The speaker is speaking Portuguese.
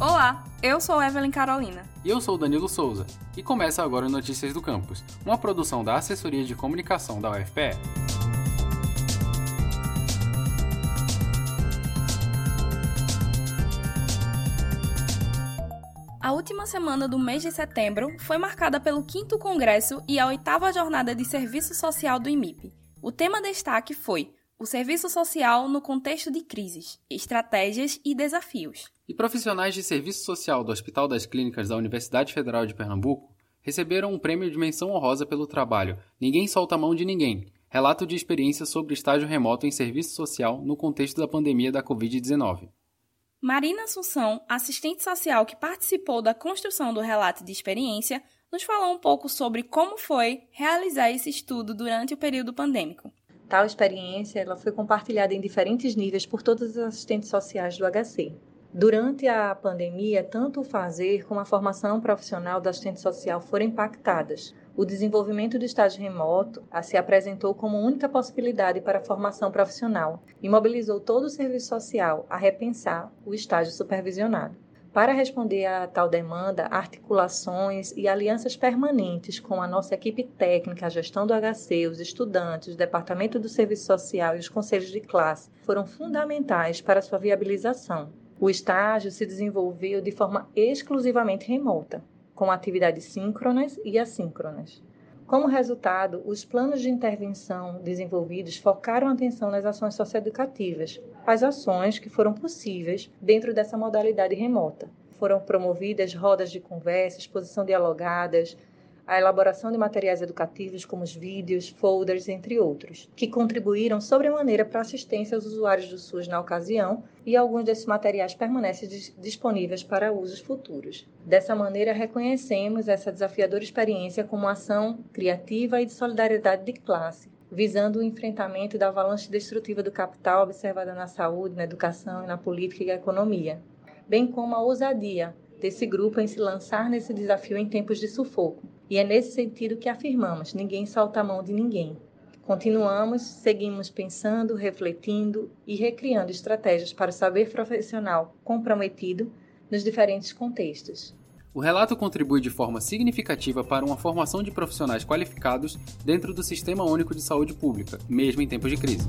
Olá, eu sou Evelyn Carolina. E eu sou Danilo Souza. E começa agora o Notícias do Campus, uma produção da Assessoria de Comunicação da UFPE. A última semana do mês de setembro foi marcada pelo 5 Congresso e a oitava jornada de Serviço Social do IMIP. O tema destaque foi o serviço social no contexto de crises, estratégias e desafios. E profissionais de serviço social do Hospital das Clínicas da Universidade Federal de Pernambuco receberam um prêmio de menção honrosa pelo trabalho Ninguém Solta a Mão de Ninguém, relato de experiência sobre estágio remoto em serviço social no contexto da pandemia da Covid-19. Marina Assunção, assistente social que participou da construção do relato de experiência, nos falou um pouco sobre como foi realizar esse estudo durante o período pandêmico. Tal experiência ela foi compartilhada em diferentes níveis por todos os assistentes sociais do HC. Durante a pandemia, tanto o fazer como a formação profissional do assistente social foram impactadas. O desenvolvimento do estágio remoto se apresentou como única possibilidade para a formação profissional e mobilizou todo o serviço social a repensar o estágio supervisionado. Para responder a tal demanda, articulações e alianças permanentes com a nossa equipe técnica, a gestão do HC, os estudantes, o Departamento do Serviço Social e os conselhos de classe foram fundamentais para sua viabilização. O estágio se desenvolveu de forma exclusivamente remota, com atividades síncronas e assíncronas. Como resultado, os planos de intervenção desenvolvidos focaram a atenção nas ações socioeducativas, as ações que foram possíveis dentro dessa modalidade remota. Foram promovidas rodas de conversa, exposição dialogadas, a elaboração de materiais educativos como os vídeos, folders, entre outros, que contribuíram sobremaneira para a assistência aos usuários do SUS na ocasião e alguns desses materiais permanecem disponíveis para usos futuros. Dessa maneira, reconhecemos essa desafiadora experiência como uma ação criativa e de solidariedade de classe, visando o enfrentamento da avalanche destrutiva do capital observada na saúde, na educação, na política e na economia, bem como a ousadia desse grupo em se lançar nesse desafio em tempos de sufoco, e é nesse sentido que afirmamos: ninguém solta a mão de ninguém. Continuamos, seguimos pensando, refletindo e recriando estratégias para o saber profissional comprometido nos diferentes contextos. O relato contribui de forma significativa para uma formação de profissionais qualificados dentro do Sistema Único de Saúde Pública, mesmo em tempos de crise.